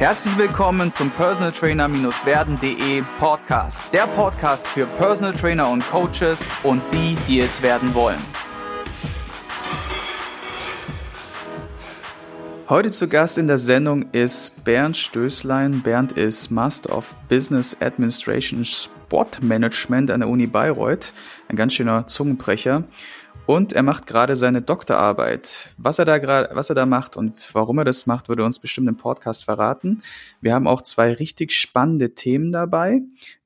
Herzlich willkommen zum Personal Trainer-werden.de Podcast. Der Podcast für Personal Trainer und Coaches und die, die es werden wollen. Heute zu Gast in der Sendung ist Bernd Stößlein. Bernd ist Master of Business Administration Sport Management an der Uni Bayreuth. Ein ganz schöner Zungenbrecher. Und er macht gerade seine Doktorarbeit. Was er da gerade, was er da macht und warum er das macht, würde uns bestimmt im Podcast verraten. Wir haben auch zwei richtig spannende Themen dabei,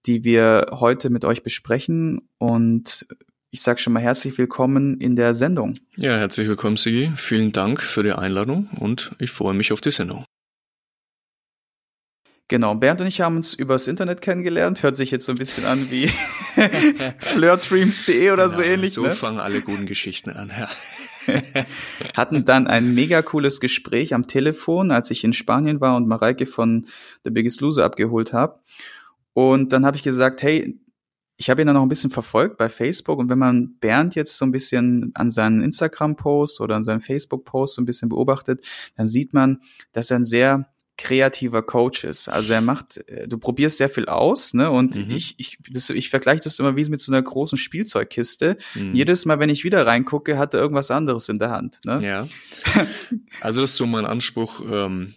die wir heute mit euch besprechen. Und ich sage schon mal herzlich willkommen in der Sendung. Ja, herzlich willkommen, Sigi. Vielen Dank für die Einladung und ich freue mich auf die Sendung. Genau, Bernd und ich haben uns übers Internet kennengelernt. Hört sich jetzt so ein bisschen an wie flirtdreams.de oder genau, so ähnlich. So ne? fangen alle guten Geschichten an, ja. Hatten dann ein mega cooles Gespräch am Telefon, als ich in Spanien war und Mareike von The Biggest Loser abgeholt habe. Und dann habe ich gesagt, hey, ich habe ihn dann noch ein bisschen verfolgt bei Facebook und wenn man Bernd jetzt so ein bisschen an seinen Instagram-Post oder an seinen Facebook-Post so ein bisschen beobachtet, dann sieht man, dass er ein sehr kreativer Coach ist. Also er macht, äh, du probierst sehr viel aus, ne? Und mhm. ich, ich, das, ich vergleiche das immer wie mit so einer großen Spielzeugkiste. Mhm. Jedes Mal, wenn ich wieder reingucke, hat er irgendwas anderes in der Hand. Ne? Ja. Also das ist so mein Anspruch, ähm,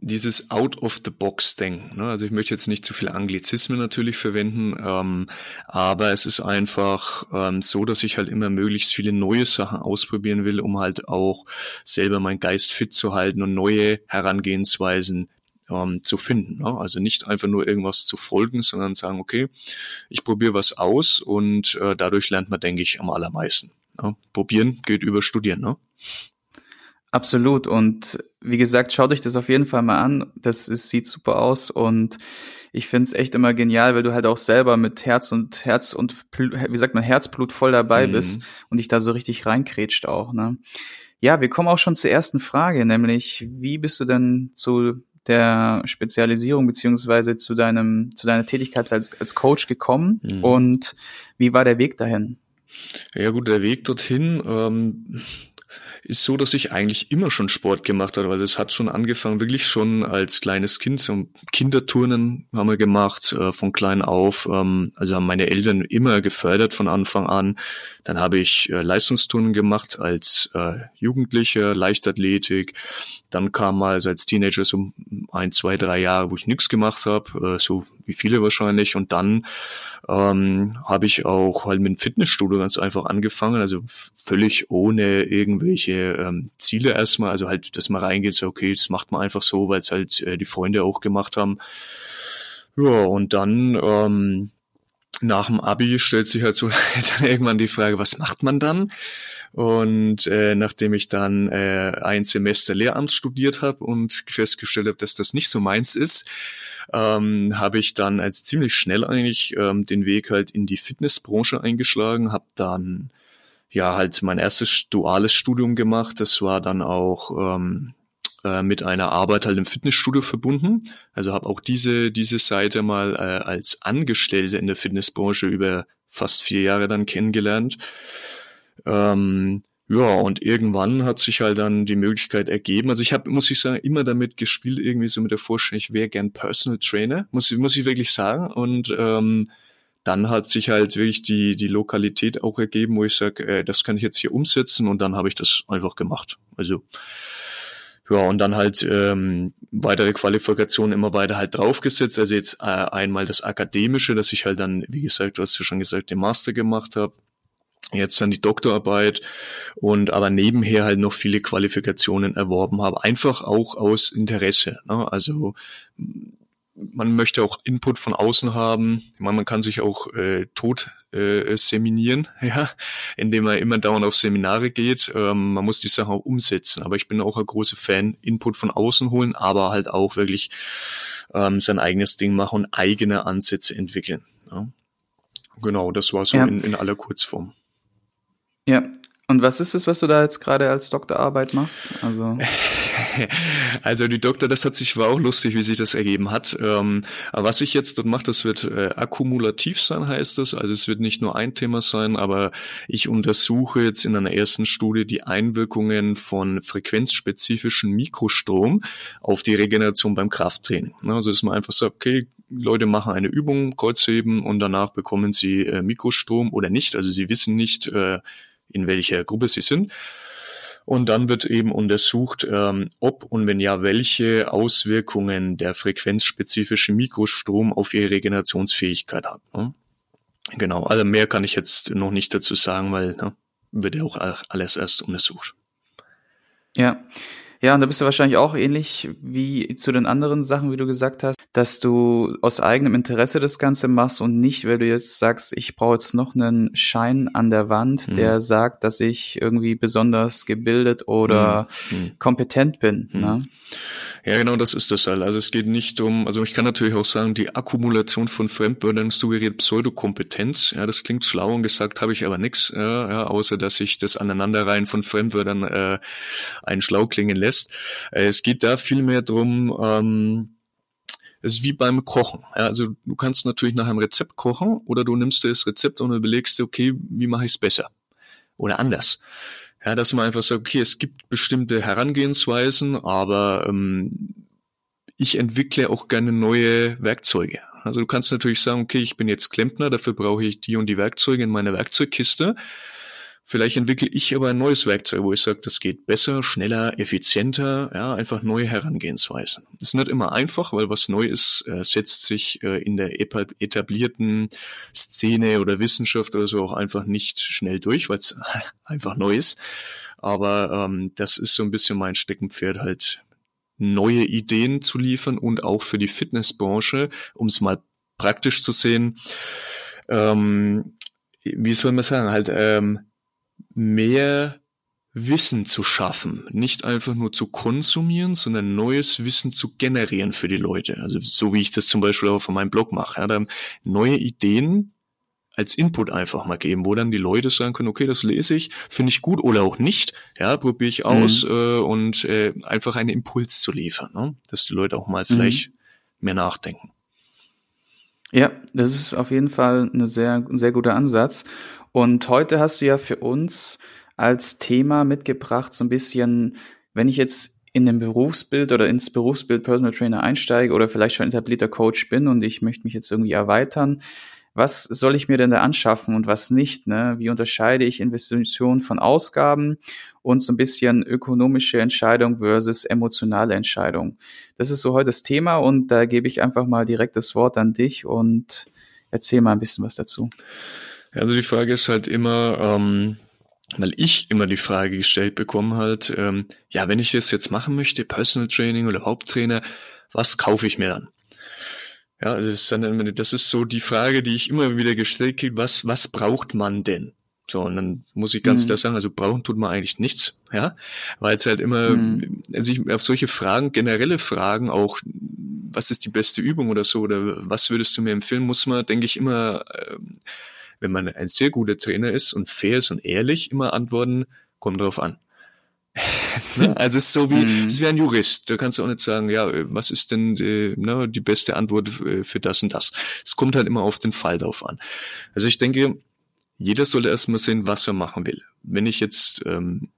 dieses Out-of-the-Box-Ding. Ne? Also ich möchte jetzt nicht zu viel Anglizismen natürlich verwenden, ähm, aber es ist einfach ähm, so, dass ich halt immer möglichst viele neue Sachen ausprobieren will, um halt auch selber meinen Geist fit zu halten und neue Herangehensweisen ähm, zu finden. Ne? Also nicht einfach nur irgendwas zu folgen, sondern sagen, okay, ich probiere was aus und äh, dadurch lernt man, denke ich, am allermeisten. Ne? Probieren geht über Studieren. Ne? Absolut. Und wie gesagt, schaut euch das auf jeden Fall mal an. Das ist, sieht super aus und ich find's echt immer genial, weil du halt auch selber mit Herz und Herz und wie sagt man, Herzblut voll dabei mhm. bist und dich da so richtig reinkrätscht auch. Ne? Ja, wir kommen auch schon zur ersten Frage, nämlich wie bist du denn zu der Spezialisierung beziehungsweise zu deinem zu deiner Tätigkeit als, als Coach gekommen mhm. und wie war der Weg dahin? Ja gut, der Weg dorthin. Ähm ist so, dass ich eigentlich immer schon Sport gemacht habe, weil das hat schon angefangen, wirklich schon als kleines Kind. So Kinderturnen haben wir gemacht, äh, von klein auf. Ähm, also haben meine Eltern immer gefördert von Anfang an. Dann habe ich äh, Leistungsturnen gemacht als äh, Jugendlicher, Leichtathletik. Dann kam mal als Teenager so ein, zwei, drei Jahre, wo ich nichts gemacht habe, äh, so wie viele wahrscheinlich. Und dann ähm, habe ich auch halt mit dem Fitnessstudio ganz einfach angefangen, also völlig ohne irgendwelche ähm, Ziele erstmal, also halt, dass man reingeht, so okay, das macht man einfach so, weil es halt äh, die Freunde auch gemacht haben. Ja, und dann ähm, nach dem Abi stellt sich halt so dann irgendwann die Frage, was macht man dann? Und äh, nachdem ich dann äh, ein Semester Lehramt studiert habe und festgestellt habe, dass das nicht so meins ist, ähm, habe ich dann als ziemlich schnell eigentlich ähm, den Weg halt in die Fitnessbranche eingeschlagen, habe dann ja halt mein erstes duales Studium gemacht. Das war dann auch ähm, äh, mit einer Arbeit halt im Fitnessstudio verbunden. Also habe auch diese diese Seite mal äh, als Angestellte in der Fitnessbranche über fast vier Jahre dann kennengelernt. Ähm, ja, und irgendwann hat sich halt dann die Möglichkeit ergeben. Also ich habe, muss ich sagen, immer damit gespielt, irgendwie so mit der Vorstellung, ich wäre gern Personal Trainer, muss, muss ich wirklich sagen. Und ähm, dann hat sich halt wirklich die, die Lokalität auch ergeben, wo ich sage, äh, das kann ich jetzt hier umsetzen und dann habe ich das einfach gemacht. Also ja, und dann halt ähm, weitere Qualifikationen immer weiter halt draufgesetzt. Also jetzt äh, einmal das Akademische, dass ich halt dann, wie gesagt, du hast ja schon gesagt, den Master gemacht habe jetzt dann die Doktorarbeit und aber nebenher halt noch viele Qualifikationen erworben habe, einfach auch aus Interesse. Ne? Also man möchte auch Input von außen haben. Ich meine, man kann sich auch äh, tot äh, seminieren, ja, indem man immer dauernd auf Seminare geht. Ähm, man muss die Sache auch umsetzen. Aber ich bin auch ein großer Fan, Input von außen holen, aber halt auch wirklich ähm, sein eigenes Ding machen und eigene Ansätze entwickeln. Ja. Genau, das war so ja. in, in aller Kurzform. Ja. Und was ist es, was du da jetzt gerade als Doktorarbeit machst? Also Also die Doktor, das hat sich war auch lustig, wie sich das ergeben hat. Ähm, aber was ich jetzt dort mache, das wird äh, akkumulativ sein, heißt das. Also es wird nicht nur ein Thema sein, aber ich untersuche jetzt in einer ersten Studie die Einwirkungen von frequenzspezifischen Mikrostrom auf die Regeneration beim Krafttraining. Also dass man einfach sagt, okay, Leute machen eine Übung, Kreuzheben und danach bekommen sie äh, Mikrostrom oder nicht. Also sie wissen nicht, äh, in welcher Gruppe sie sind. Und dann wird eben untersucht, ähm, ob und wenn ja, welche Auswirkungen der frequenzspezifische Mikrostrom auf ihre Regenerationsfähigkeit hat. Ne? Genau, also mehr kann ich jetzt noch nicht dazu sagen, weil ne, wird ja auch alles erst untersucht. Ja, ja, und da bist du wahrscheinlich auch ähnlich wie zu den anderen Sachen, wie du gesagt hast, dass du aus eigenem Interesse das Ganze machst und nicht, weil du jetzt sagst, ich brauche jetzt noch einen Schein an der Wand, mhm. der sagt, dass ich irgendwie besonders gebildet oder mhm. mhm. kompetent bin. Mhm. Ne? Ja, genau, das ist das halt. Also es geht nicht um, also ich kann natürlich auch sagen, die Akkumulation von Fremdwörtern suggeriert Pseudokompetenz. Ja, das klingt schlau und gesagt habe ich aber nichts, ja, ja, außer dass ich das Aneinanderreihen von Fremdwörtern äh, einen schlau klingen lässt. Äh, es geht da vielmehr drum. Ähm, es ist wie beim Kochen. Ja, also du kannst natürlich nach einem Rezept kochen oder du nimmst das Rezept und überlegst dir, okay, wie mache ich es besser? Oder anders. Ja, dass man einfach sagt, okay, es gibt bestimmte Herangehensweisen, aber ähm, ich entwickle auch gerne neue Werkzeuge. Also du kannst natürlich sagen, okay, ich bin jetzt Klempner, dafür brauche ich die und die Werkzeuge in meiner Werkzeugkiste. Vielleicht entwickle ich aber ein neues Werkzeug, wo ich sage, das geht besser, schneller, effizienter, ja, einfach neue Herangehensweisen. Das ist nicht immer einfach, weil was neu ist, äh, setzt sich äh, in der etablierten Szene oder Wissenschaft oder so auch einfach nicht schnell durch, weil es einfach neu ist. Aber ähm, das ist so ein bisschen mein Steckenpferd, halt neue Ideen zu liefern und auch für die Fitnessbranche, um es mal praktisch zu sehen. Ähm, wie soll man sagen, halt ähm, mehr Wissen zu schaffen, nicht einfach nur zu konsumieren, sondern neues Wissen zu generieren für die Leute. Also so wie ich das zum Beispiel auch von meinem Blog mache. Ja, da neue Ideen als Input einfach mal geben, wo dann die Leute sagen können, okay, das lese ich, finde ich gut oder auch nicht, ja, probiere ich aus mhm. äh, und äh, einfach einen Impuls zu liefern, ne? dass die Leute auch mal mhm. vielleicht mehr nachdenken. Ja, das ist auf jeden Fall eine sehr, ein sehr guter Ansatz. Und heute hast du ja für uns als Thema mitgebracht, so ein bisschen, wenn ich jetzt in dem Berufsbild oder ins Berufsbild Personal Trainer einsteige oder vielleicht schon etablierter Coach bin und ich möchte mich jetzt irgendwie erweitern, was soll ich mir denn da anschaffen und was nicht? Ne? Wie unterscheide ich Investitionen von Ausgaben und so ein bisschen ökonomische Entscheidung versus emotionale Entscheidung? Das ist so heute das Thema und da gebe ich einfach mal direkt das Wort an dich und erzähl mal ein bisschen was dazu. Also die Frage ist halt immer, ähm, weil ich immer die Frage gestellt bekomme halt, ähm, ja, wenn ich das jetzt machen möchte, Personal Training oder Haupttrainer, was kaufe ich mir dann? Ja, das ist, dann, das ist so die Frage, die ich immer wieder gestellt kriege, was, was braucht man denn? So, und dann muss ich ganz mhm. klar sagen, also brauchen tut man eigentlich nichts, ja, weil es halt immer, mhm. also ich, auf solche Fragen, generelle Fragen auch, was ist die beste Übung oder so, oder was würdest du mir empfehlen, muss man, denke ich, immer, ähm, wenn man ein sehr guter Trainer ist und fair ist und ehrlich, immer antworten, kommt drauf an. ne? Also es ist so wie, mhm. es wie ein Jurist. Da kannst du auch nicht sagen, ja, was ist denn die, ne, die beste Antwort für das und das. Es kommt halt immer auf den Fall drauf an. Also ich denke, jeder sollte erstmal sehen, was er machen will. Wenn ich jetzt ähm,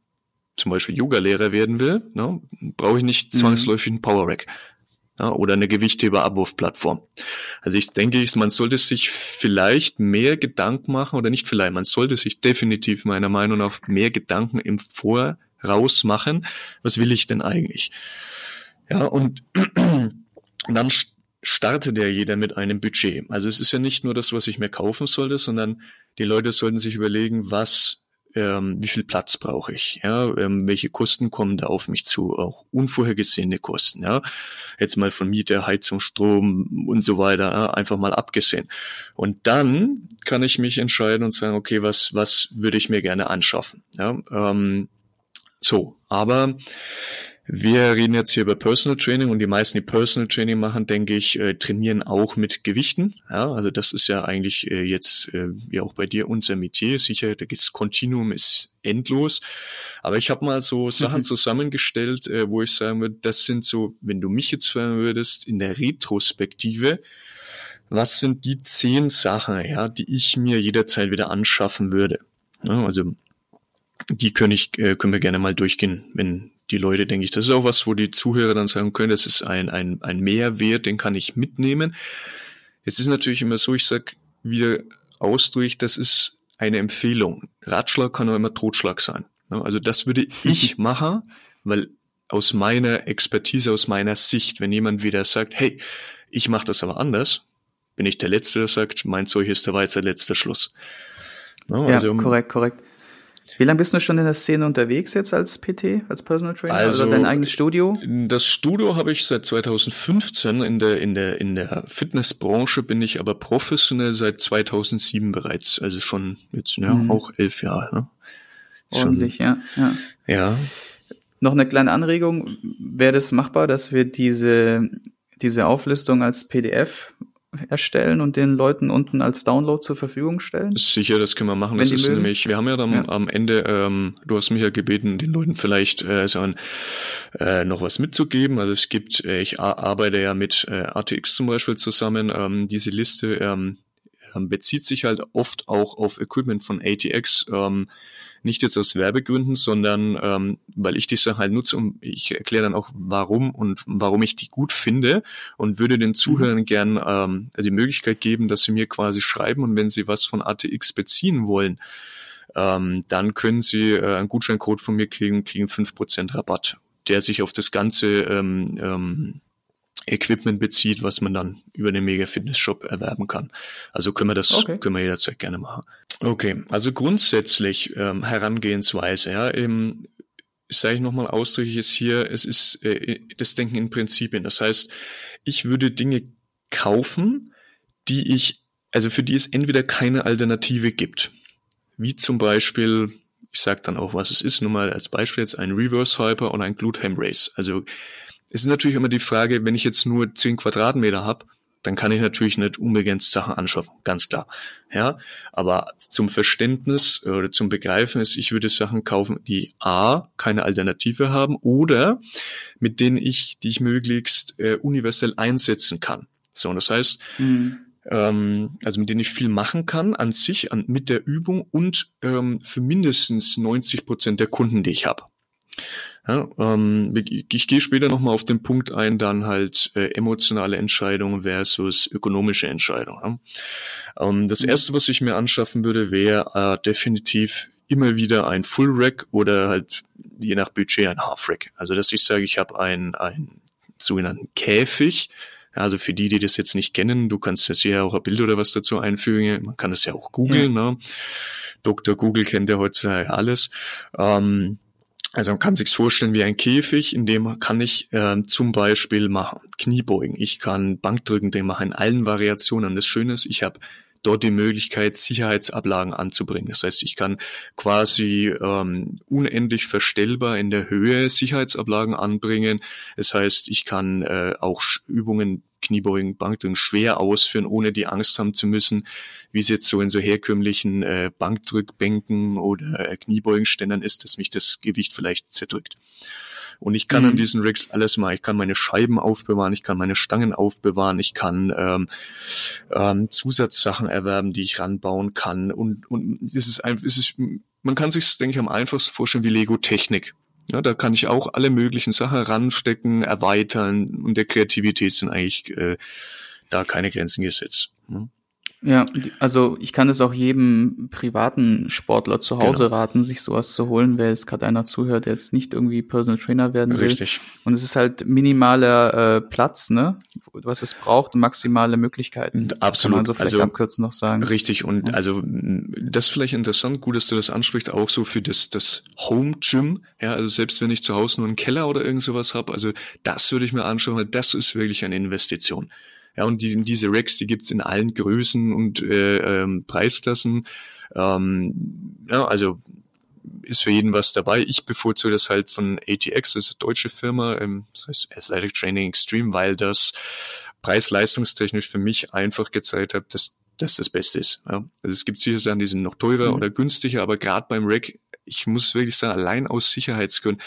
zum Beispiel Yoga-Lehrer werden will, ne, brauche ich nicht mhm. zwangsläufig einen Power Rack ja, oder eine Gewichtheber-Abwurfplattform. Also ich denke, man sollte sich vielleicht mehr Gedanken machen oder nicht vielleicht, man sollte sich definitiv meiner Meinung nach mehr Gedanken im Voraus machen. Was will ich denn eigentlich? Ja, und dann startet ja jeder mit einem Budget. Also es ist ja nicht nur das, was ich mir kaufen sollte, sondern die Leute sollten sich überlegen, was ähm, wie viel Platz brauche ich, ja, ähm, welche Kosten kommen da auf mich zu, auch unvorhergesehene Kosten, ja, jetzt mal von Miete, Heizung, Strom und so weiter, ja, einfach mal abgesehen. Und dann kann ich mich entscheiden und sagen, okay, was, was würde ich mir gerne anschaffen, ja, ähm, so, aber Wir reden jetzt hier über Personal Training und die meisten, die Personal Training machen, denke ich, äh, trainieren auch mit Gewichten. Ja, also das ist ja eigentlich äh, jetzt äh, ja auch bei dir unser Metier. Sicher, das Kontinuum ist endlos. Aber ich habe mal so Sachen zusammengestellt, äh, wo ich sagen würde, das sind so, wenn du mich jetzt fragen würdest, in der Retrospektive, was sind die zehn Sachen, ja, die ich mir jederzeit wieder anschaffen würde? Ja, also die können, ich, äh, können wir gerne mal durchgehen, wenn die Leute, denke ich, das ist auch was, wo die Zuhörer dann sagen können, das ist ein, ein, ein Mehrwert, den kann ich mitnehmen. Jetzt ist natürlich immer so, ich sag wieder ausdrücklich, das ist eine Empfehlung. Ratschlag kann auch immer Totschlag sein. Also das würde ich machen, weil aus meiner Expertise, aus meiner Sicht, wenn jemand wieder sagt, hey, ich mache das aber anders, bin ich der Letzte, der sagt, mein Zeug ist der Weizer letzter Schluss. Also, ja, korrekt, korrekt. Wie lange bist du schon in der Szene unterwegs jetzt als PT, als Personal Trainer? Also oder dein eigenes Studio? Das Studio habe ich seit 2015. In der, in der, in der Fitnessbranche bin ich aber professionell seit 2007 bereits. Also schon jetzt, ja, mhm. auch elf Jahre. Ne? Ordentlich, ja, ja. Ja. Noch eine kleine Anregung. Wäre das machbar, dass wir diese, diese Auflistung als PDF erstellen und den Leuten unten als Download zur Verfügung stellen? Sicher, das können wir machen. Wenn das ist mögen. nämlich, wir haben ja dann ja. am Ende, ähm, du hast mich ja gebeten, den Leuten vielleicht äh, so ein, äh, noch was mitzugeben. Also es gibt, äh, ich arbeite ja mit äh, ATX zum Beispiel zusammen. Ähm, diese Liste ähm, ähm, bezieht sich halt oft auch auf Equipment von ATX. Ähm, nicht jetzt aus Werbegründen, sondern ähm, weil ich die Sache halt nutze und ich erkläre dann auch, warum und warum ich die gut finde und würde den Zuhörern mhm. gern ähm, die Möglichkeit geben, dass sie mir quasi schreiben und wenn sie was von ATX beziehen wollen, ähm, dann können sie äh, einen Gutscheincode von mir kriegen, kriegen fünf Prozent Rabatt, der sich auf das ganze ähm, ähm, Equipment bezieht, was man dann über den Mega Fitness Shop erwerben kann. Also können wir das, okay. können wir jederzeit gerne machen. Okay, also grundsätzlich ähm, Herangehensweise, ja, ähm, sage ich nochmal ausdrücklich ist hier, es ist äh, das Denken in Prinzipien. Das heißt, ich würde Dinge kaufen, die ich, also für die es entweder keine Alternative gibt. Wie zum Beispiel, ich sage dann auch, was es ist, nur mal als Beispiel jetzt ein Reverse Hyper oder ein Glute Ham Race. Also es ist natürlich immer die Frage, wenn ich jetzt nur 10 Quadratmeter habe, dann kann ich natürlich nicht unbegrenzt Sachen anschaffen, ganz klar. Ja, aber zum Verständnis oder zum Begreifen ist, ich würde Sachen kaufen, die A, keine Alternative haben oder mit denen ich, die ich möglichst äh, universell einsetzen kann. So, und das heißt, mhm. ähm, also mit denen ich viel machen kann an sich, an, mit der Übung und ähm, für mindestens 90 Prozent der Kunden, die ich habe. Ja, ähm, ich gehe später nochmal auf den Punkt ein, dann halt äh, emotionale Entscheidungen versus ökonomische Entscheidungen. Ja. Ähm, das mhm. erste, was ich mir anschaffen würde, wäre äh, definitiv immer wieder ein Full Rack oder halt je nach Budget ein Half Rack. Also dass ich sage, ich habe einen, einen sogenannten Käfig. Also für die, die das jetzt nicht kennen, du kannst jetzt hier auch ein Bild oder was dazu einfügen. Man kann das ja auch googeln. Ja. Ne? Dr. Google kennt ja heutzutage alles. Ähm, also man kann sich's vorstellen wie ein Käfig, in dem kann ich äh, zum Beispiel machen Kniebeugen, ich kann Bankdrücken, den mache in allen Variationen. Das Schöne ist, ich habe dort die Möglichkeit, Sicherheitsablagen anzubringen. Das heißt, ich kann quasi ähm, unendlich verstellbar in der Höhe Sicherheitsablagen anbringen. Das heißt, ich kann äh, auch Übungen Kniebeugen, Bankdrücken schwer ausführen, ohne die Angst haben zu müssen, wie es jetzt so in so herkömmlichen äh, Bankdrückbänken oder äh, Kniebeugenständern ist, dass mich das Gewicht vielleicht zerdrückt. Und ich kann mhm. an diesen Rigs alles machen. Ich kann meine Scheiben aufbewahren, ich kann meine Stangen aufbewahren, ich kann ähm, ähm, Zusatzsachen erwerben, die ich ranbauen kann. Und, und es ist einfach, es ist, man kann sich, denke ich, am einfachsten vorstellen wie Lego-Technik. Ja, da kann ich auch alle möglichen Sachen ranstecken, erweitern und der Kreativität sind eigentlich äh, da keine Grenzen gesetzt. Ne? Ja, also ich kann es auch jedem privaten Sportler zu Hause genau. raten, sich sowas zu holen, wer jetzt gerade einer zuhört, der jetzt nicht irgendwie Personal Trainer werden will. Richtig. Und es ist halt minimaler äh, Platz, ne, was es braucht, maximale Möglichkeiten. Absolut. Kann man so vielleicht also, abkürzen noch sagen. Richtig. Und ja. also das ist vielleicht interessant, gut, dass du das ansprichst, auch so für das das Home Gym. Ja, also selbst wenn ich zu Hause nur einen Keller oder irgend sowas habe, also das würde ich mir anschauen, weil das ist wirklich eine Investition. Ja, und die, diese Racks, die gibt's in allen Größen und äh, ähm, Preisklassen. Ähm, ja, also ist für jeden was dabei. Ich bevorzuge das halt von ATX, das ist eine deutsche Firma, ähm, das heißt Athletic Training Extreme, weil das preis-leistungstechnisch für mich einfach gezeigt hat, dass das das Beste ist. Ja. Also es gibt sicher Sachen, die sind noch teurer mhm. oder günstiger, aber gerade beim Rack, ich muss wirklich sagen, allein aus Sicherheitsgründen,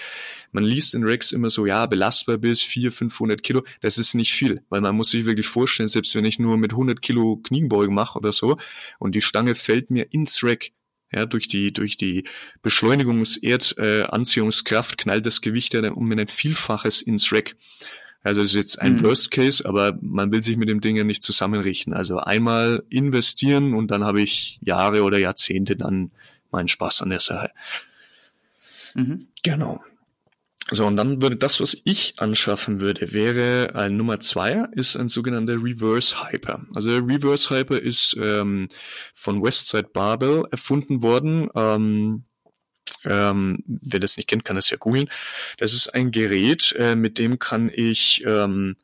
man liest in Racks immer so, ja, belastbar bis 400, 500 Kilo, das ist nicht viel, weil man muss sich wirklich vorstellen, selbst wenn ich nur mit 100 Kilo Kniebeugen mache oder so und die Stange fällt mir ins Rack, ja, durch die, durch die Beschleunigungs-Erdanziehungskraft äh, knallt das Gewicht ja dann um ein Vielfaches ins Rack. Also es ist jetzt ein mhm. Worst Case, aber man will sich mit dem Ding ja nicht zusammenrichten. Also einmal investieren und dann habe ich Jahre oder Jahrzehnte dann meinen Spaß an der Sache. Mhm. Genau. So, und dann würde das, was ich anschaffen würde, wäre ein Nummer zwei, ist ein sogenannter Reverse Hyper. Also Reverse Hyper ist ähm, von Westside Barbell erfunden worden. Ähm, ähm, wer das nicht kennt, kann das ja googeln. Das ist ein Gerät, äh, mit dem kann ich ähm,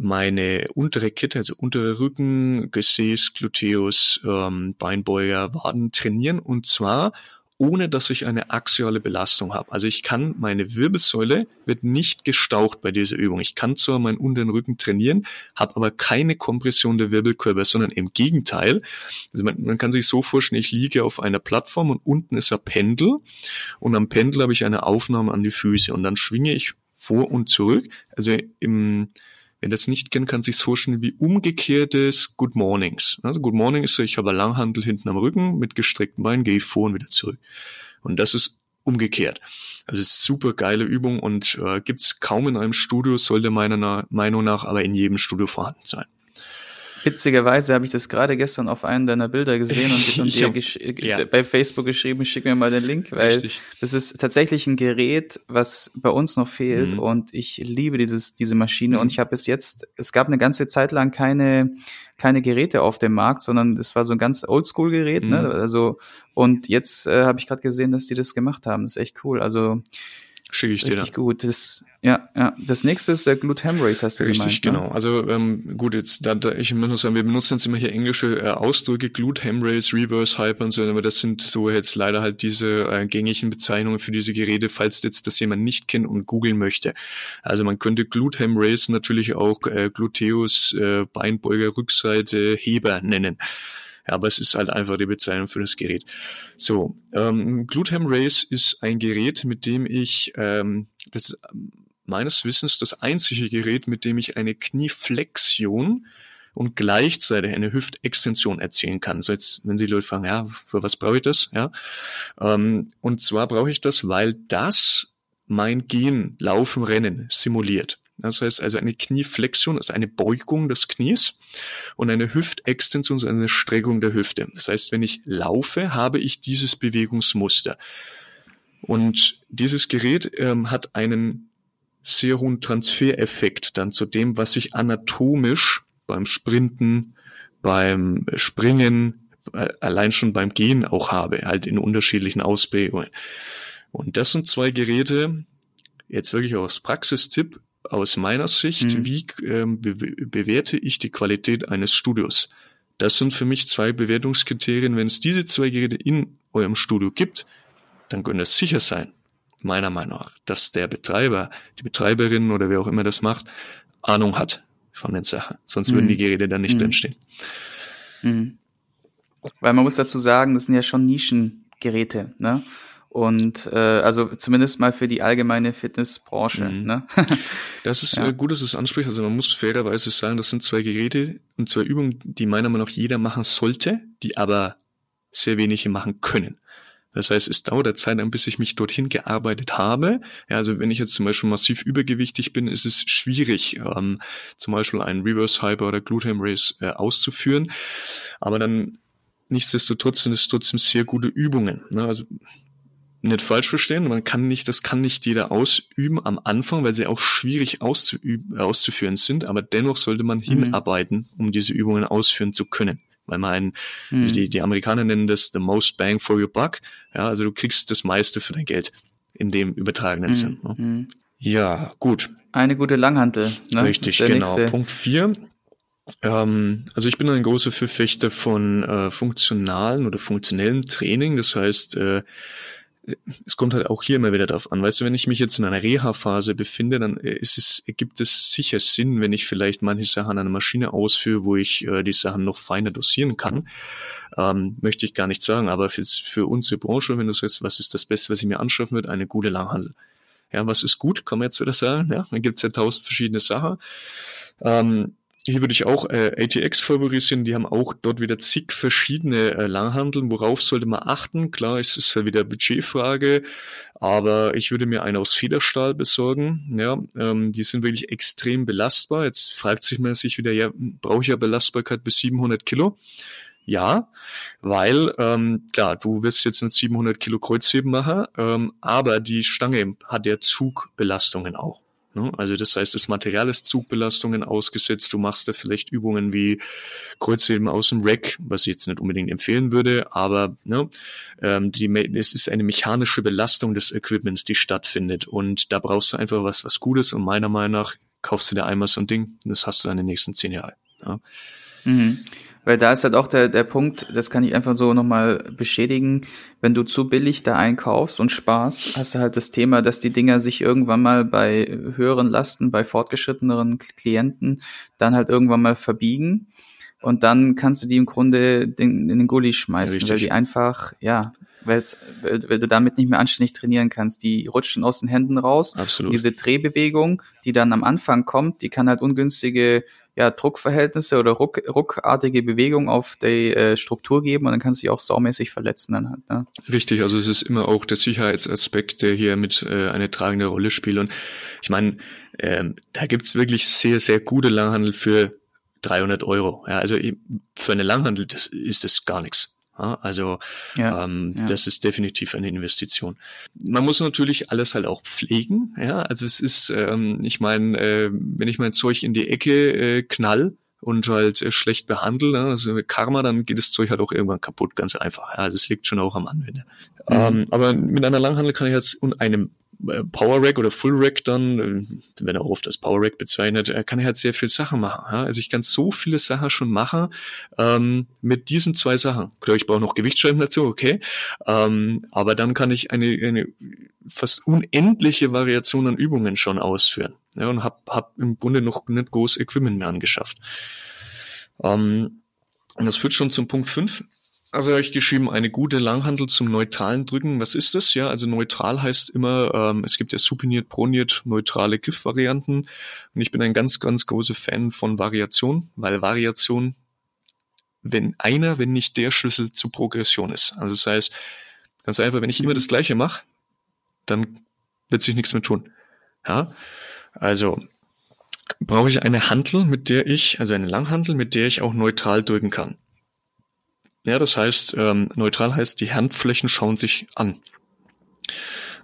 meine untere Kette, also untere Rücken, Gesäß, Gluteus, ähm, Beinbeuger, Waden trainieren und zwar ohne dass ich eine axiale Belastung habe. Also ich kann, meine Wirbelsäule wird nicht gestaucht bei dieser Übung. Ich kann zwar meinen unteren Rücken trainieren, habe aber keine Kompression der Wirbelkörper, sondern im Gegenteil. Also man, man kann sich so vorstellen, ich liege auf einer Plattform und unten ist ein Pendel und am Pendel habe ich eine Aufnahme an die Füße und dann schwinge ich vor und zurück. Also im Wer das nicht kennt, kann sich vorstellen wie umgekehrtes Good Mornings. Also Good Morning ist, ich habe Langhandel hinten am Rücken mit gestreckten Beinen, gehe vor und wieder zurück. Und das ist umgekehrt. Also ist super geile Übung und äh, gibt es kaum in einem Studio, sollte meiner Meinung nach aber in jedem Studio vorhanden sein. Witzigerweise habe ich das gerade gestern auf einem deiner Bilder gesehen und, und dir hab, ja. bei Facebook geschrieben, schick mir mal den Link, weil Richtig. das ist tatsächlich ein Gerät, was bei uns noch fehlt mhm. und ich liebe dieses, diese Maschine mhm. und ich habe bis jetzt, es gab eine ganze Zeit lang keine, keine Geräte auf dem Markt, sondern es war so ein ganz Oldschool-Gerät, ne? mhm. ne? Also, und jetzt äh, habe ich gerade gesehen, dass die das gemacht haben. Das ist echt cool. Also Schicke ich dir Richtig da. gut. Das, ja, ja. Das nächste ist der Glute Ham Race, hast du Richtig, gemeint, ne? genau. Also ähm, gut, jetzt da, da, ich muss sagen, wir benutzen jetzt immer hier englische äh, Ausdrücke, Glute Ham Race, Reverse Hyper und so, aber das sind so jetzt leider halt diese äh, gängigen Bezeichnungen für diese Geräte, falls jetzt das jemand nicht kennt und googeln möchte. Also man könnte Glute Ham Race natürlich auch äh, Gluteus, äh, Beinbeuger, Rückseite, Heber nennen. Ja, aber es ist halt einfach die Bezeichnung für das Gerät. So, ähm, Glutham Race ist ein Gerät, mit dem ich, ähm, das ist meines Wissens das einzige Gerät, mit dem ich eine Knieflexion und gleichzeitig eine Hüftextension erzielen kann. So jetzt, wenn Sie Leute fragen, ja, für was brauche ich das? Ja, ähm, und zwar brauche ich das, weil das mein Gehen, Laufen, Rennen simuliert. Das heißt also eine Knieflexion, also eine Beugung des Knies und eine Hüftextension, also eine Streckung der Hüfte. Das heißt, wenn ich laufe, habe ich dieses Bewegungsmuster. Und dieses Gerät ähm, hat einen sehr hohen Transfereffekt dann zu dem, was ich anatomisch beim Sprinten, beim Springen, äh, allein schon beim Gehen auch habe, halt in unterschiedlichen Ausprägungen. Und das sind zwei Geräte, jetzt wirklich aus Praxistipp, aus meiner Sicht, mhm. wie ähm, be bewerte ich die Qualität eines Studios? Das sind für mich zwei Bewertungskriterien. Wenn es diese zwei Geräte in eurem Studio gibt, dann können es sicher sein, meiner Meinung nach, dass der Betreiber, die Betreiberin oder wer auch immer das macht, Ahnung hat von den Sachen. Sonst mhm. würden die Geräte dann nicht mhm. drinstehen. Mhm. Weil man muss dazu sagen, das sind ja schon Nischengeräte, ne? Und äh, also zumindest mal für die allgemeine Fitnessbranche. Mhm. Ne? das ist ja. äh, gut, dass du es ansprichst. Also man muss fairerweise sagen, das sind zwei Geräte und zwei Übungen, die meiner Meinung nach jeder machen sollte, die aber sehr wenige machen können. Das heißt, es dauert Zeit, bis ich mich dorthin gearbeitet habe. Ja, also wenn ich jetzt zum Beispiel massiv übergewichtig bin, ist es schwierig, ähm, zum Beispiel einen Reverse Hyper oder Glute Race äh, auszuführen. Aber dann nichtsdestotrotz sind es trotzdem sehr gute Übungen. Ne? Also nicht falsch verstehen, man kann nicht, das kann nicht jeder ausüben am Anfang, weil sie auch schwierig auszuüben, auszuführen sind, aber dennoch sollte man mhm. hinarbeiten, um diese Übungen ausführen zu können. Weil man ein, also mhm. also die, die Amerikaner nennen das the most bang for your buck. Ja, also du kriegst das meiste für dein Geld in dem übertragenen mhm. Sinn. Ne? Mhm. Ja, gut. Eine gute Langhantel. Ne? Richtig, genau. Nächste. Punkt vier. Ähm, also ich bin ein großer Verfechter von äh, funktionalen oder funktionellen Training. Das heißt, äh, es kommt halt auch hier immer wieder darauf an. Weißt du, wenn ich mich jetzt in einer Reha-Phase befinde, dann ist es, gibt es sicher Sinn, wenn ich vielleicht manche Sachen an einer Maschine ausführe, wo ich äh, die Sachen noch feiner dosieren kann. Ähm, möchte ich gar nicht sagen, aber für, für unsere Branche, wenn du sagst, was ist das Beste, was ich mir anschaffen würde, eine gute Langhandel. Ja, was ist gut, kann man jetzt wieder sagen. Ja, dann gibt's ja tausend verschiedene Sachen. Ähm, hier würde ich auch äh, ATX favorisieren. Die haben auch dort wieder zig verschiedene äh, Langhandeln. Worauf sollte man achten? Klar, es ist ja wieder Budgetfrage, aber ich würde mir einen aus Federstahl besorgen. Ja, ähm, die sind wirklich extrem belastbar. Jetzt fragt sich man sich wieder, ja, brauche ich ja Belastbarkeit bis 700 Kilo? Ja, weil ähm, klar, du wirst jetzt nicht 700 Kilo Kreuzheben machen, ähm, aber die Stange hat ja Zugbelastungen auch. Ne? Also das heißt, das Material ist Zugbelastungen ausgesetzt. Du machst da vielleicht Übungen wie Kreuzheben aus dem Rack, was ich jetzt nicht unbedingt empfehlen würde, aber ne, ähm, die, es ist eine mechanische Belastung des Equipments, die stattfindet. Und da brauchst du einfach was, was Gutes. Und meiner Meinung nach kaufst du dir einmal so ein Ding und das hast du dann in den nächsten zehn Jahren. Ja. Mhm. Weil da ist halt auch der, der Punkt, das kann ich einfach so nochmal beschädigen, wenn du zu billig da einkaufst und sparst, hast du halt das Thema, dass die Dinger sich irgendwann mal bei höheren Lasten, bei fortgeschritteneren Klienten dann halt irgendwann mal verbiegen. Und dann kannst du die im Grunde in den Gully schmeißen, ja, weil die einfach, ja, weil du damit nicht mehr anständig trainieren kannst. Die rutschen aus den Händen raus. Absolut. Diese Drehbewegung, die dann am Anfang kommt, die kann halt ungünstige ja, Druckverhältnisse oder ruck, ruckartige Bewegung auf die äh, Struktur geben und dann kann sich auch saumäßig verletzen dann halt. Ne? Richtig, also es ist immer auch der Sicherheitsaspekt, der hier mit äh, eine tragende Rolle spielt. Und ich meine, ähm, da gibt's wirklich sehr, sehr gute Langhandel für 300 Euro. Ja, also für eine Langhandel das ist das gar nichts. Also ja, ähm, ja. das ist definitiv eine Investition. Man muss natürlich alles halt auch pflegen. Ja, also es ist, ähm, ich meine, äh, wenn ich mein Zeug in die Ecke äh, knall und halt äh, schlecht behandle, ne, also Karma, dann geht das Zeug halt auch irgendwann kaputt, ganz einfach. Ja, also es liegt schon auch am Anwender. Mhm. Ähm, aber mit einer Langhandel kann ich jetzt und einem Power Rack oder Full Rack dann, äh, wenn er oft als Power Rack bezeichnet, kann er halt sehr viel Sachen machen. Ja? Also ich kann so viele Sachen schon machen ähm, mit diesen zwei Sachen. Klar, ich brauche noch Gewichtsscheiben dazu, okay. Ähm, aber dann kann ich eine, eine fast unendliche Variation an Übungen schon ausführen. Ja, und habe hab im Grunde noch nicht groß Equipment mehr angeschafft. Ähm, und das führt schon zum Punkt 5. Also habe ich geschrieben, eine gute Langhandel zum neutralen Drücken. Was ist das? Ja, also neutral heißt immer, ähm, es gibt ja supiniert, proniert, neutrale Griffvarianten. Und ich bin ein ganz, ganz großer Fan von Variation, weil Variation, wenn einer, wenn nicht der Schlüssel zur Progression ist. Also das heißt, ganz einfach, wenn ich immer das Gleiche mache, dann wird sich nichts mehr tun. Ja, also brauche ich eine Handel, mit der ich, also eine Langhandel, mit der ich auch neutral drücken kann. Ja, das heißt, ähm, neutral heißt, die Handflächen schauen sich an.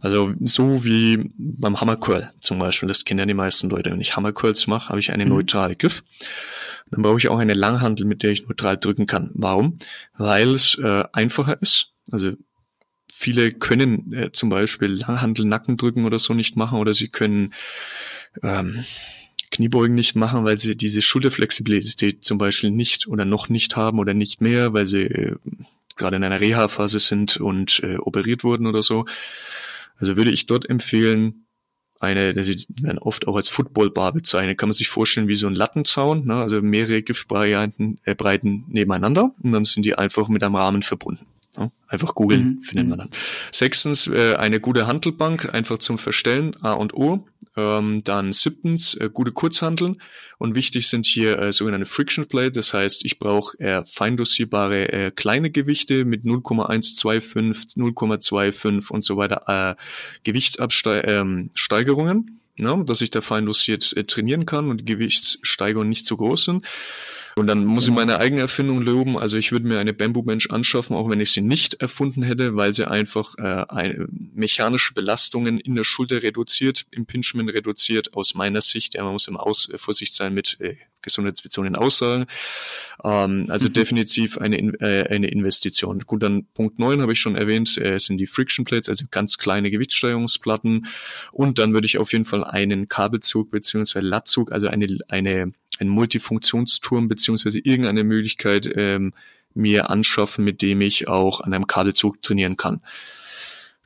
Also so wie beim Hammercurl zum Beispiel, das kennen ja die meisten Leute. Wenn ich Hammercurls mache, habe ich eine mhm. neutrale Griff. Dann brauche ich auch eine Langhandel, mit der ich neutral drücken kann. Warum? Weil es äh, einfacher ist. Also viele können äh, zum Beispiel Langhandel Nacken drücken oder so nicht machen oder sie können ähm, Kniebeugen nicht machen, weil sie diese Schulterflexibilität zum Beispiel nicht oder noch nicht haben oder nicht mehr, weil sie äh, gerade in einer Reha-Phase sind und äh, operiert wurden oder so. Also würde ich dort empfehlen, eine, sie werden oft auch als Footballbar bezeichnet, kann man sich vorstellen wie so ein Lattenzaun, ne? also mehrere Giftbreiten äh, Breiten nebeneinander und dann sind die einfach mit einem Rahmen verbunden. Ne? Einfach googeln, mhm. findet man dann. Sechstens, äh, eine gute Handelbank, einfach zum Verstellen, A und O. Ähm, dann siebtens, äh, gute Kurzhandeln. Und wichtig sind hier äh, sogenannte Friction Plate. Das heißt, ich brauche äh, fein dosierbare äh, kleine Gewichte mit 0,125, 0,25 und so weiter äh, Gewichtsabsteigerungen. Ähm, ne, dass ich da fein dosiert äh, trainieren kann und die Gewichtssteigerungen nicht zu groß sind. Und dann muss genau. ich meine eigene Erfindung loben. Also ich würde mir eine Bamboo Bench anschaffen, auch wenn ich sie nicht erfunden hätte, weil sie einfach äh, eine, mechanische Belastungen in der Schulter reduziert, Impingement reduziert, aus meiner Sicht. Ja, man muss immer aus, äh, Vorsicht sein mit äh, gesundheitsbezogenen Aussagen. Ähm, also mhm. definitiv eine, äh, eine Investition. Gut, dann Punkt neun habe ich schon erwähnt, äh, sind die Friction Plates, also ganz kleine Gewichtssteuerungsplatten. Und dann würde ich auf jeden Fall einen Kabelzug beziehungsweise Lattzug, also eine, eine ein Multifunktionsturm beziehungsweise irgendeine Möglichkeit ähm, mir anschaffen, mit dem ich auch an einem Kabelzug trainieren kann.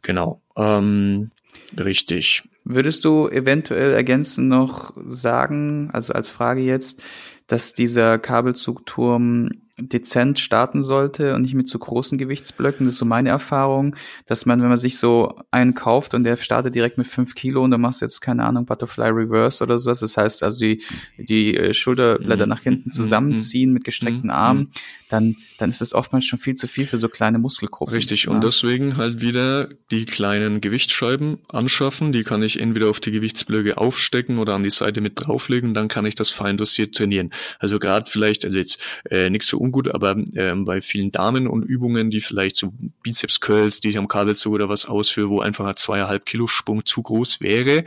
Genau. Ähm, richtig. Würdest du eventuell ergänzend noch sagen, also als Frage jetzt, dass dieser Kabelzugturm dezent starten sollte und nicht mit zu großen Gewichtsblöcken. Das ist so meine Erfahrung, dass man, wenn man sich so einen kauft und der startet direkt mit fünf Kilo und dann machst du jetzt, keine Ahnung, Butterfly Reverse oder sowas. Das heißt also die, die äh, Schulterblätter nach hinten mhm. zusammenziehen mit gestreckten mhm. Armen, dann, dann ist es oftmals schon viel zu viel für so kleine Muskelgruppen. Richtig. Ja. Und deswegen halt wieder die kleinen Gewichtsscheiben anschaffen. Die kann ich entweder auf die Gewichtsblöcke aufstecken oder an die Seite mit drauflegen. Dann kann ich das fein dosiert trainieren. Also gerade vielleicht, also jetzt äh, nichts für ungut, aber ähm, bei vielen Damen und Übungen, die vielleicht so Bizeps Curls, die ich am Kabelzug oder was ausführe, wo einfach ein zweieinhalb Kilo Sprung zu groß wäre,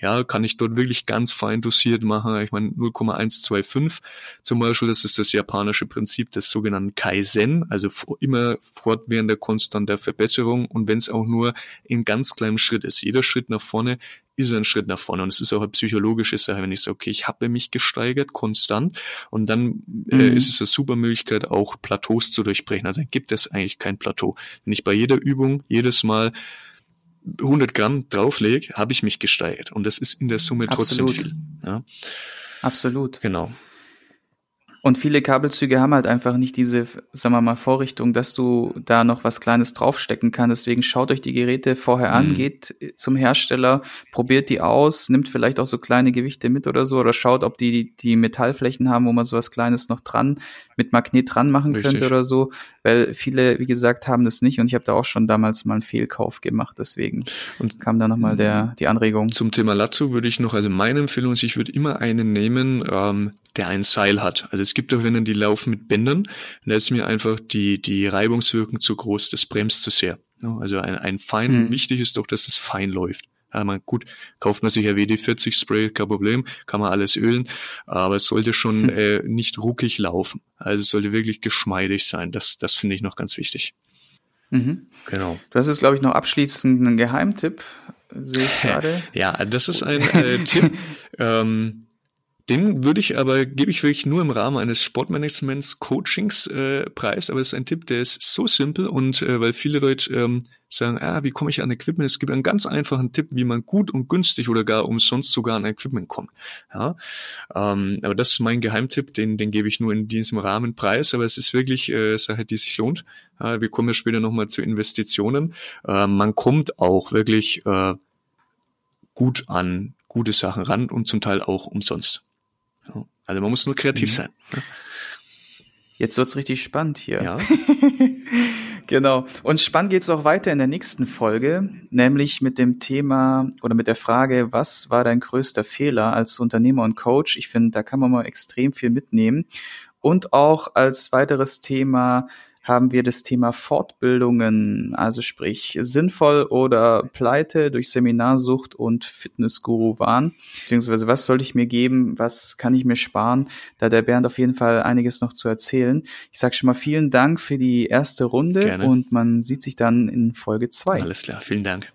ja, kann ich dort wirklich ganz fein dosiert machen. Ich meine 0,125 zum Beispiel, das ist das japanische Prinzip des sogenannten Kaizen, also immer fortwährender konstanter Verbesserung und wenn es auch nur in ganz kleinem Schritt ist. Jeder Schritt nach vorne ist ein Schritt nach vorne. Und es ist auch eine psychologische Sache, wenn ich sage, okay, ich habe mich gesteigert, konstant, und dann äh, mhm. ist es eine super Möglichkeit, auch Plateaus zu durchbrechen. Also gibt es eigentlich kein Plateau. Wenn ich bei jeder Übung jedes Mal 100 Gramm drauflege, habe ich mich gesteigert. Und das ist in der Summe trotzdem Absolut. viel. Ja. Absolut. Genau. Und viele Kabelzüge haben halt einfach nicht diese, sagen wir mal, Vorrichtung, dass du da noch was Kleines draufstecken kannst. Deswegen schaut euch die Geräte vorher an, mhm. geht zum Hersteller, probiert die aus, nimmt vielleicht auch so kleine Gewichte mit oder so oder schaut, ob die die Metallflächen haben, wo man so was Kleines noch dran mit Magnet dran machen Richtig. könnte oder so. Weil viele, wie gesagt, haben das nicht und ich habe da auch schon damals mal einen Fehlkauf gemacht. Deswegen und kam da nochmal der die Anregung. Zum Thema Lazo würde ich noch, also meine Empfehlung ist, ich würde immer einen nehmen, ähm, der ein Seil hat. Also es gibt auch Rennen, die laufen mit Bändern. Da ist mir einfach die, die Reibungswirkung zu groß, das bremst zu sehr. Also ein, ein fein, mhm. wichtig ist doch, dass es fein läuft. Ja, man, gut, kauft man sich ja WD-40 Spray, kein Problem, kann man alles ölen, aber es sollte schon äh, nicht ruckig laufen. Also es sollte wirklich geschmeidig sein. Das, das finde ich noch ganz wichtig. Mhm. Genau. Du hast jetzt, glaube ich, noch abschließend einen Geheimtipp, sehe ich gerade. ja, das ist ein äh, Tipp. Ähm, den würde ich aber, gebe ich wirklich nur im Rahmen eines Sportmanagements Coachings äh, preis, aber es ist ein Tipp, der ist so simpel und äh, weil viele Leute ähm, sagen, ah, wie komme ich an Equipment? Es gibt einen ganz einfachen Tipp, wie man gut und günstig oder gar umsonst sogar an Equipment kommt. Ja, ähm, aber das ist mein Geheimtipp, den, den gebe ich nur in diesem Rahmen preis, aber es ist wirklich äh, Sache, die sich lohnt. Äh, wir kommen ja später nochmal zu Investitionen. Äh, man kommt auch wirklich äh, gut an gute Sachen ran und zum Teil auch umsonst. Also man muss nur kreativ mhm. sein. Jetzt wird's richtig spannend hier. Ja. genau. Und spannend geht's auch weiter in der nächsten Folge, nämlich mit dem Thema oder mit der Frage, was war dein größter Fehler als Unternehmer und Coach? Ich finde, da kann man mal extrem viel mitnehmen. Und auch als weiteres Thema, haben wir das Thema Fortbildungen, also sprich sinnvoll oder pleite durch Seminarsucht und Fitnessguru waren. Beziehungsweise was sollte ich mir geben, was kann ich mir sparen? Da der Bernd auf jeden Fall einiges noch zu erzählen. Ich sage schon mal vielen Dank für die erste Runde Gerne. und man sieht sich dann in Folge zwei. Alles klar, vielen Dank.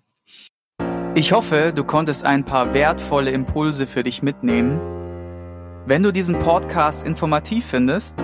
Ich hoffe, du konntest ein paar wertvolle Impulse für dich mitnehmen. Wenn du diesen Podcast informativ findest,